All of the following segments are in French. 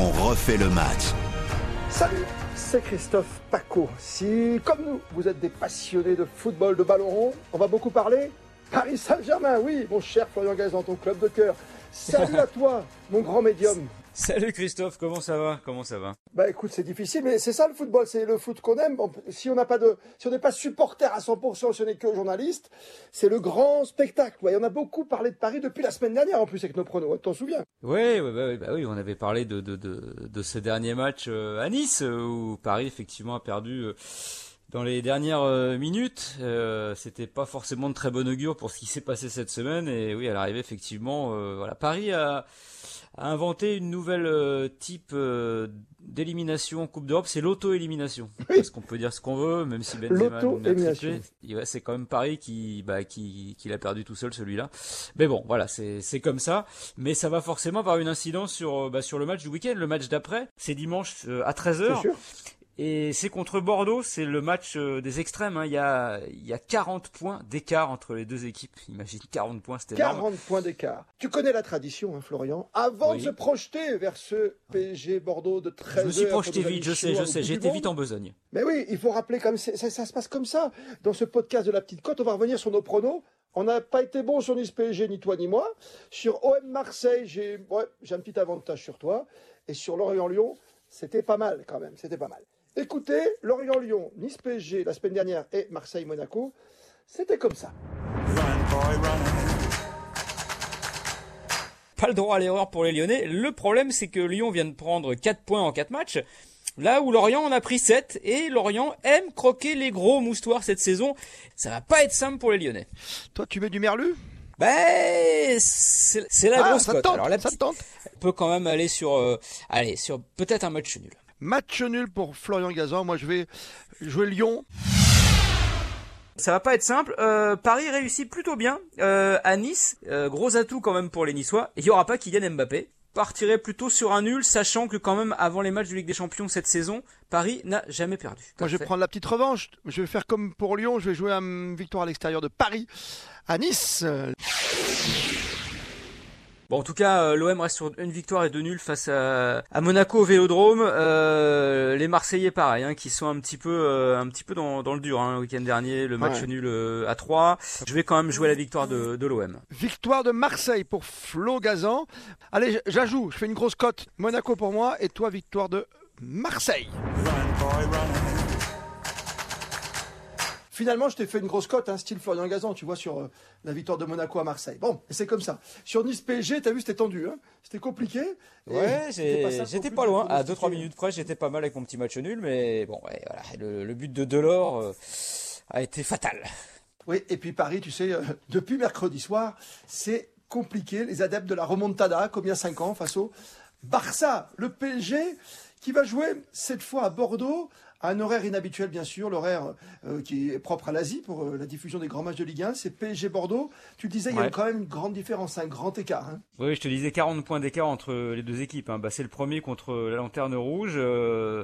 on refait le match. Salut, c'est Christophe Paco. Si, comme nous, vous êtes des passionnés de football, de ballon rond, on va beaucoup parler Paris Saint-Germain, oui, mon cher Florian Gazan, ton club de cœur. Salut à toi, mon grand médium. Salut Christophe, comment ça va? Comment ça va? Bah écoute, c'est difficile, mais c'est ça le football, c'est le foot qu'on aime. si on n'a pas de, si on n'est pas supporter à 100%, si on n'est que journaliste, c'est le grand spectacle. Ouais, on a beaucoup parlé de Paris depuis la semaine dernière en plus avec nos pronos. T'en souviens? Oui, bah, bah, oui, on avait parlé de de, de, de ce dernier match euh, à Nice où Paris effectivement a perdu. Euh, dans les dernières euh, minutes, euh, c'était pas forcément de très bon augure pour ce qui s'est passé cette semaine. Et oui, à l'arrivée, effectivement, voilà, Paris a, a inventé une nouvelle euh, type euh, d'élimination en Coupe d'Europe, c'est l'auto-élimination. Parce qu'on peut dire ce qu'on veut, même si Benzema a c'est quand même Paris qui, bah, qui, qui l'a perdu tout seul celui-là. Mais bon, voilà, c'est comme ça. Mais ça va forcément avoir une incidence sur, euh, bah, sur le match du week-end. Le match d'après, c'est dimanche à 13h. Et c'est contre Bordeaux, c'est le match euh, des extrêmes. Hein. Il, y a, il y a 40 points d'écart entre les deux équipes. Imagine 40 points, c'était 40 points d'écart. Tu connais la tradition, hein, Florian. Avant de se projeter vers ce PSG Bordeaux de 13 Je me suis projeté vite, je sais, je sais. J'étais vite en besogne. Mais oui, il faut rappeler comme ça, ça, se passe comme ça. Dans ce podcast de la petite côte, on va revenir sur nos pronos. On n'a pas été bon sur Nice PSG, ni toi ni moi. Sur OM Marseille, j'ai ouais, un petit avantage sur toi. Et sur Lorient-Lyon, c'était pas mal quand même. C'était pas mal. Écoutez, Lorient-Lyon, Nice-PSG la semaine dernière et Marseille-Monaco, c'était comme ça. Pas le droit à l'erreur pour les Lyonnais. Le problème, c'est que Lyon vient de prendre 4 points en 4 matchs. Là où Lorient en a pris 7 et Lorient aime croquer les gros moustoirs cette saison. Ça va pas être simple pour les Lyonnais. Toi, tu mets du merlu? Ben, c'est la ah, grosse cote. Alors, la ça tente. peut quand même aller sur, euh, allez, sur peut-être un match nul. Match nul pour Florian Gazan. Moi, je vais jouer Lyon. Ça va pas être simple. Euh, Paris réussit plutôt bien euh, à Nice. Euh, gros atout quand même pour les Niçois. Il y aura pas Kylian Mbappé. Partirait plutôt sur un nul, sachant que quand même avant les matchs de Ligue des Champions cette saison, Paris n'a jamais perdu. Moi, je vais prendre la petite revanche. Je vais faire comme pour Lyon. Je vais jouer une victoire à l'extérieur de Paris à Nice. Bon, en tout cas, euh, l'OM reste sur une victoire et deux nuls face à, Monaco au Vélodrome. Euh, les Marseillais, pareil, hein, qui sont un petit peu, euh, un petit peu dans, le dur. Hein, le week-end dernier, le match nul à 3. Je vais quand même jouer la victoire de, de l'OM. Victoire de Marseille pour Flo Gazan. Allez, j'ajoute, je fais une grosse cote. Monaco pour moi et toi, victoire de Marseille. Finalement, je t'ai fait une grosse cote, hein, style Florian Gazan, tu vois, sur euh, la victoire de Monaco à Marseille. Bon, c'est comme ça. Sur Nice PSG, t'as vu, c'était tendu, hein c'était compliqué. Ouais, j'étais pas, loin. À 2-3 minutes près, j'étais pas mal avec mon petit match nul, mais bon, ouais, voilà, le, but de Delors euh, a été fatal. Oui, et puis Paris, tu sais, euh, depuis mercredi soir, c'est compliqué. Les adeptes de la remontada, comme il y a 5 ans, face au Barça, le PSG, qui va jouer cette fois à Bordeaux un horaire inhabituel, bien sûr, l'horaire euh, qui est propre à l'Asie pour euh, la diffusion des grands matchs de Ligue 1, c'est PSG Bordeaux. Tu disais, il y a quand même une grande différence, un grand écart. Hein. Oui, je te disais 40 points d'écart entre les deux équipes. Hein. Bah, c'est le premier contre la Lanterne Rouge. Euh,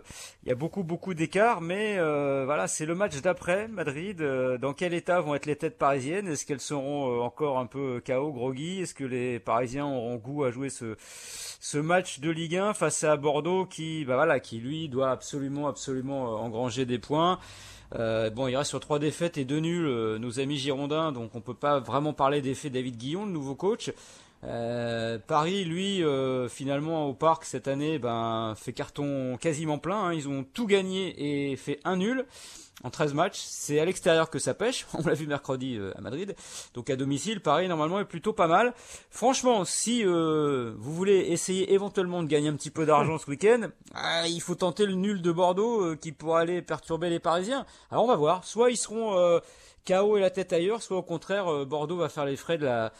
il y a beaucoup, beaucoup d'écart, mais voilà, c'est le match d'après Madrid. dans quel état vont être les têtes parisiennes? Est-ce qu'elles seront encore un peu chaos, groggy? Est-ce que les Parisiens auront goût à jouer ce, ce match de Ligue 1 face à Bordeaux qui, bah voilà, qui lui doit absolument, absolument euh, engranger des points? Euh, bon, il reste sur trois défaites et deux nuls, euh, nos amis girondins, donc on peut pas vraiment parler d'effet David Guillon, le nouveau coach. Paris, lui, finalement au parc cette année, ben fait carton quasiment plein. Hein. Ils ont tout gagné et fait un nul en 13 matchs. C'est à l'extérieur que ça pêche. On l'a vu mercredi euh, à Madrid. Donc à domicile, pareil, normalement est plutôt pas mal. Franchement, si euh, vous voulez essayer éventuellement de gagner un petit peu d'argent ce week-end, ah, il faut tenter le nul de Bordeaux euh, qui pourrait aller perturber les Parisiens. Alors on va voir. Soit ils seront KO et la tête ailleurs, soit au contraire Bordeaux va faire les frais de la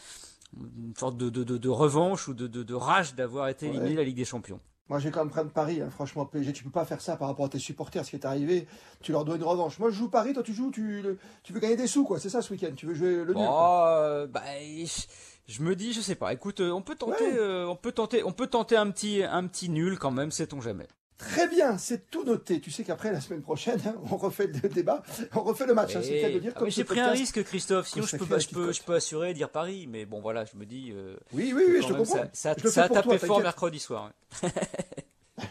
une sorte de, de, de, revanche ou de, de, rage d'avoir été éliminé la Ligue des Champions. Moi, j'ai quand même prendre Paris. Hein. Franchement, PSG, tu peux pas faire ça par rapport à tes supporters. Ce qui est arrivé, tu leur dois une revanche. Moi, je joue Paris. Toi, tu joues. Tu, tu veux gagner des sous, quoi. C'est ça ce week-end. Tu veux jouer le nul. Oh, bah, je me dis, je sais pas. Écoute, euh, on peut tenter, euh, on peut tenter, on peut tenter un petit, un petit nul quand même. Sait-on jamais. Très bien, c'est tout noté. Tu sais qu'après la semaine prochaine, hein, on refait le débat, on refait le match. Hein, de dire, ah, j'ai pris un risque, Christophe. Sinon, je peux, je peux, je peux assurer dire Paris, mais bon, voilà, je me dis. Euh, oui, oui, oui, je te comprends. Ça, ça, ça a tapé fort mercredi soir.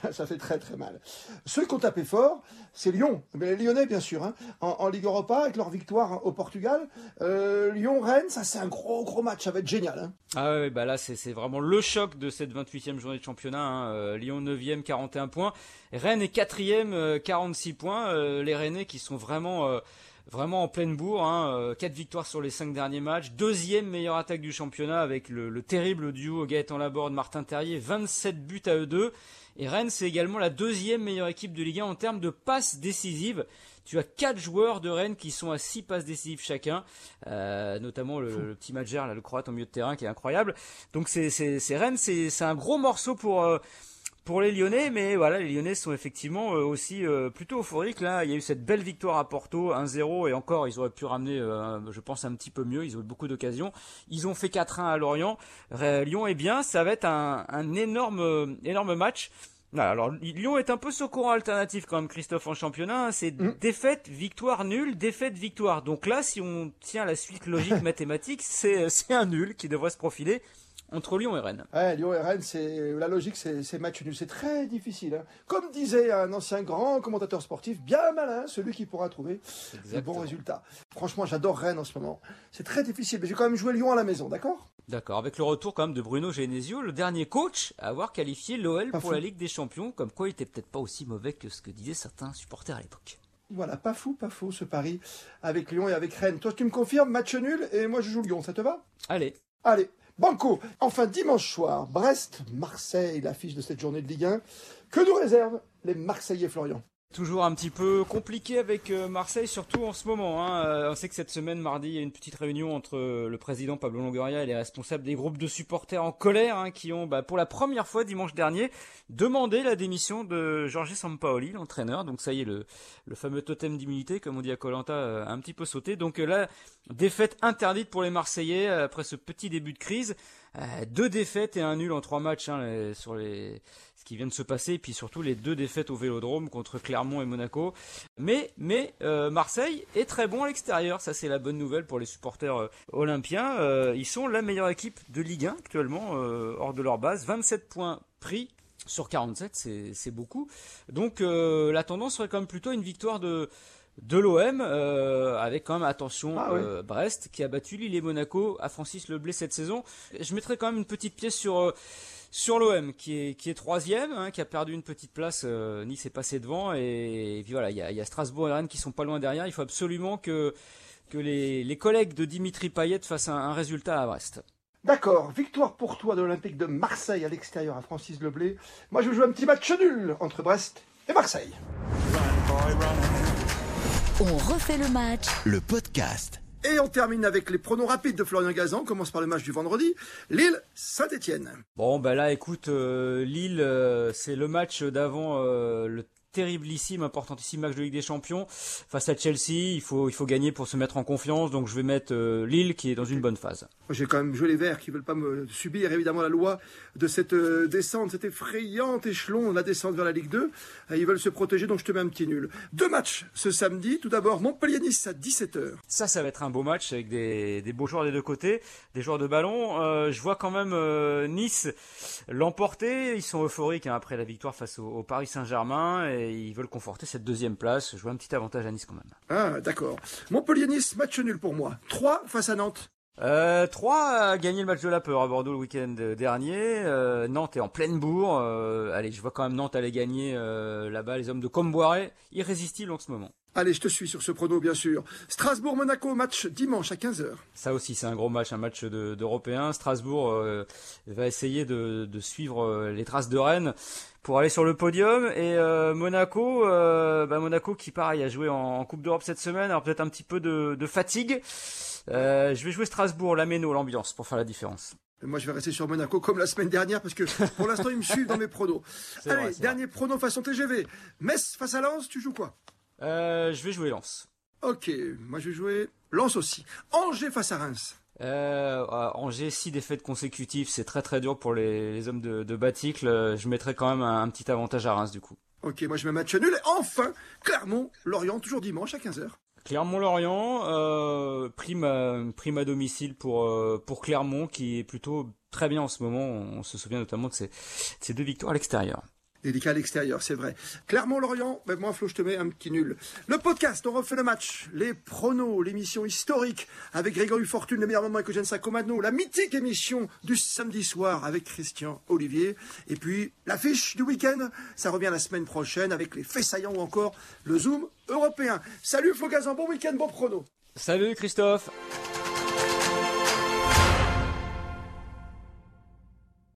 ça fait très très mal. Ceux qui ont tapé fort, c'est Lyon. Mais les Lyonnais, bien sûr, hein. en, Ligue Europa, avec leur victoire au Portugal. Euh, Lyon-Rennes, ça c'est un gros gros match, ça va être génial. Hein. Ah ouais, bah là c'est vraiment le choc de cette 28e journée de championnat. Hein. Euh, Lyon 9e, 41 points. Rennes est 4e, 46 points. Euh, les Rennais qui sont vraiment vraiment en pleine bourre. Hein, 4 victoires sur les 5 derniers matchs. Deuxième meilleure attaque du championnat avec le, le terrible duo Gaëtan Laborde, Martin Terrier. 27 buts à eux deux. Et Rennes, c'est également la deuxième meilleure équipe de Ligue 1 en termes de passes décisives. Tu as quatre joueurs de Rennes qui sont à six passes décisives chacun, euh, notamment le, petit Madjer, là, le croate au milieu de terrain qui est incroyable. Donc c'est Rennes, c'est un gros morceau pour euh, pour les Lyonnais, mais voilà, les Lyonnais sont effectivement euh, aussi euh, plutôt euphoriques. Là, il y a eu cette belle victoire à Porto, 1-0, et encore, ils auraient pu ramener, euh, je pense, un petit peu mieux. Ils ont eu beaucoup d'occasions. Ils ont fait 4-1 à Lorient. Lyon est bien, ça va être un, énorme, énorme match. Alors Lyon est un peu sur courant alternatif quand même, Christophe, en championnat. Hein. C'est mm. défaite, victoire, nul, défaite, victoire. Donc là, si on tient la suite logique mathématique, c'est un nul qui devrait se profiler entre Lyon et Rennes. Ouais, Lyon et Rennes, c'est la logique, c'est match nul. C'est très difficile. Hein. Comme disait un ancien grand commentateur sportif, bien malin, celui qui pourra trouver de bons résultats. Franchement, j'adore Rennes en ce moment. C'est très difficile, mais j'ai quand même joué Lyon à la maison, d'accord? D'accord, avec le retour quand même de Bruno Genesio, le dernier coach à avoir qualifié l'OL pour la Ligue des Champions, comme quoi il était peut-être pas aussi mauvais que ce que disaient certains supporters à l'époque. Voilà, pas fou, pas fou ce pari avec Lyon et avec Rennes. Toi, tu me confirmes, match nul, et moi je joue Lyon, ça te va? Allez. Allez, Banco. Enfin, dimanche soir, Brest, Marseille, l'affiche de cette journée de Ligue 1. Que nous réservent les Marseillais Florian? Toujours un petit peu compliqué avec euh, Marseille, surtout en ce moment. Hein. Euh, on sait que cette semaine, mardi, il y a une petite réunion entre euh, le président Pablo Longoria et les responsables des groupes de supporters en colère hein, qui ont, bah, pour la première fois dimanche dernier, demandé la démission de Jorge Sampaoli, l'entraîneur. Donc ça y est, le, fameux totem d'immunité, comme on dit à Colanta, a un petit peu sauté. Donc là, défaite interdite pour les Marseillais après ce petit début de crise. deux défaites et un nul en trois matchs hein, sur les qui vient de se passer, et puis surtout les deux défaites au Vélodrome contre Clermont et Monaco. Mais, mais euh, Marseille est très bon à l'extérieur, ça c'est la bonne nouvelle pour les supporters euh, olympiens. Euh, ils sont la meilleure équipe de Ligue 1 actuellement, hors de leur base, 27 points pris. Sur 47, c'est beaucoup. Donc la tendance serait quand même plutôt une victoire de, de l'OM, avec quand même attention ah Brest qui a battu Lille et Monaco à Francis Leblé cette saison. Je mettrais quand même une petite pièce sur sur l'OM qui est qui est troisième, hein, qui a perdu une petite place. Euh, nice est passé devant et, puis voilà, il y a, y a, Strasbourg et Rennes qui sont pas loin derrière. Il faut absolument que que les, les collègues de Dimitri Payet fassent un, résultat à Brest. D'accord, victoire pour toi de l'Olympique de Marseille à l'extérieur à Francis Leblé. Moi je vais jouer un petit match nul entre Brest et Marseille. On refait le match. Le podcast. Et on termine avec les pronos rapides de Florian Gazan. On commence par le match du vendredi. Lille, Saint-Etienne. Bon, ben là, écoute, euh, Lille, euh, c'est le match d'avant euh, le terriblissime, importantissime match de Ligue des Champions face à Chelsea. Il faut, il faut gagner pour se mettre en confiance. Donc je vais mettre euh, Lille qui est dans une bonne phase. J'ai quand même joué les Verts qui veulent pas me subir évidemment la loi de cette euh, descente, cet effrayant échelon, la descente vers la Ligue 2. Euh, ils veulent se protéger, donc je te mets un petit nul. Deux matchs ce samedi. Tout d'abord Montpellier-Nice à 17h. Ça, ça va être un beau match avec des, des beaux joueurs des deux côtés, des joueurs de ballon. je vois quand même Nice l'emporter. Ils sont euphoriques hein, après la victoire face au, au Paris Saint-Germain et ils veulent conforter cette deuxième place. Je vois un petit avantage à Nice quand même. Ah, d'accord. Montpellier-Nice, match nul pour moi. 3 face à Nantes. Euh, 3 a gagné le match de la peur à Bordeaux le week-end dernier. Euh, Nantes est en pleine bourre. Euh, allez, je vois quand même Nantes aller gagner euh, là-bas. Les hommes de Comboiré, irrésistibles en ce moment. Allez, je te suis sur ce prono, bien sûr. Strasbourg-Monaco, match dimanche à 15h. Ça aussi, c'est un gros match, un match d'Européens. Strasbourg euh, va essayer de, de, suivre les traces de Rennes pour aller sur le podium. Et euh, Monaco, euh, bah Monaco qui pareil a joué en, Coupe d'Europe cette semaine, alors peut-être un petit peu de, fatigue. Euh, je vais jouer Strasbourg, la Méno, l'ambiance pour faire la différence. moi, je vais rester sur Monaco comme la semaine dernière parce que pour l'instant, ils me suivent dans mes pronos. Allez, dernier prono façon TGV. Metz face à Lens, tu joues quoi? Je vais jouer Lens. Ok, moi je vais jouer Lens aussi. Angers face à Reims. Euh, Angers, six défaites consécutives, c'est très très dur pour les, hommes de, de Baticle. Je mettrais quand même un, petit avantage à Reims du coup. Ok, moi je mets match nul. Et enfin, Clermont-Lorient, toujours dimanche à 15h. Clermont-Lorient, euh, prime, à, prime à domicile pour, euh, pour Clermont qui est plutôt très bien en ce moment. On se souvient notamment de ces, ces deux victoires à l'extérieur. Délicat à l'extérieur, c'est vrai. Clermont-Lorient, ben moi Flo, je te mets un petit nul. Le podcast, on refait le match, les pronos, l'émission historique avec Grégory Fortune, le meilleur moment avec Eugène Sacomano, la mythique émission du samedi soir avec Christian Olivier, et puis l'affiche du week-end, ça revient la semaine prochaine avec les faits saillants ou encore le Zoom européen. Salut Flo Gazan, bon week-end, bon prono. Salut Christophe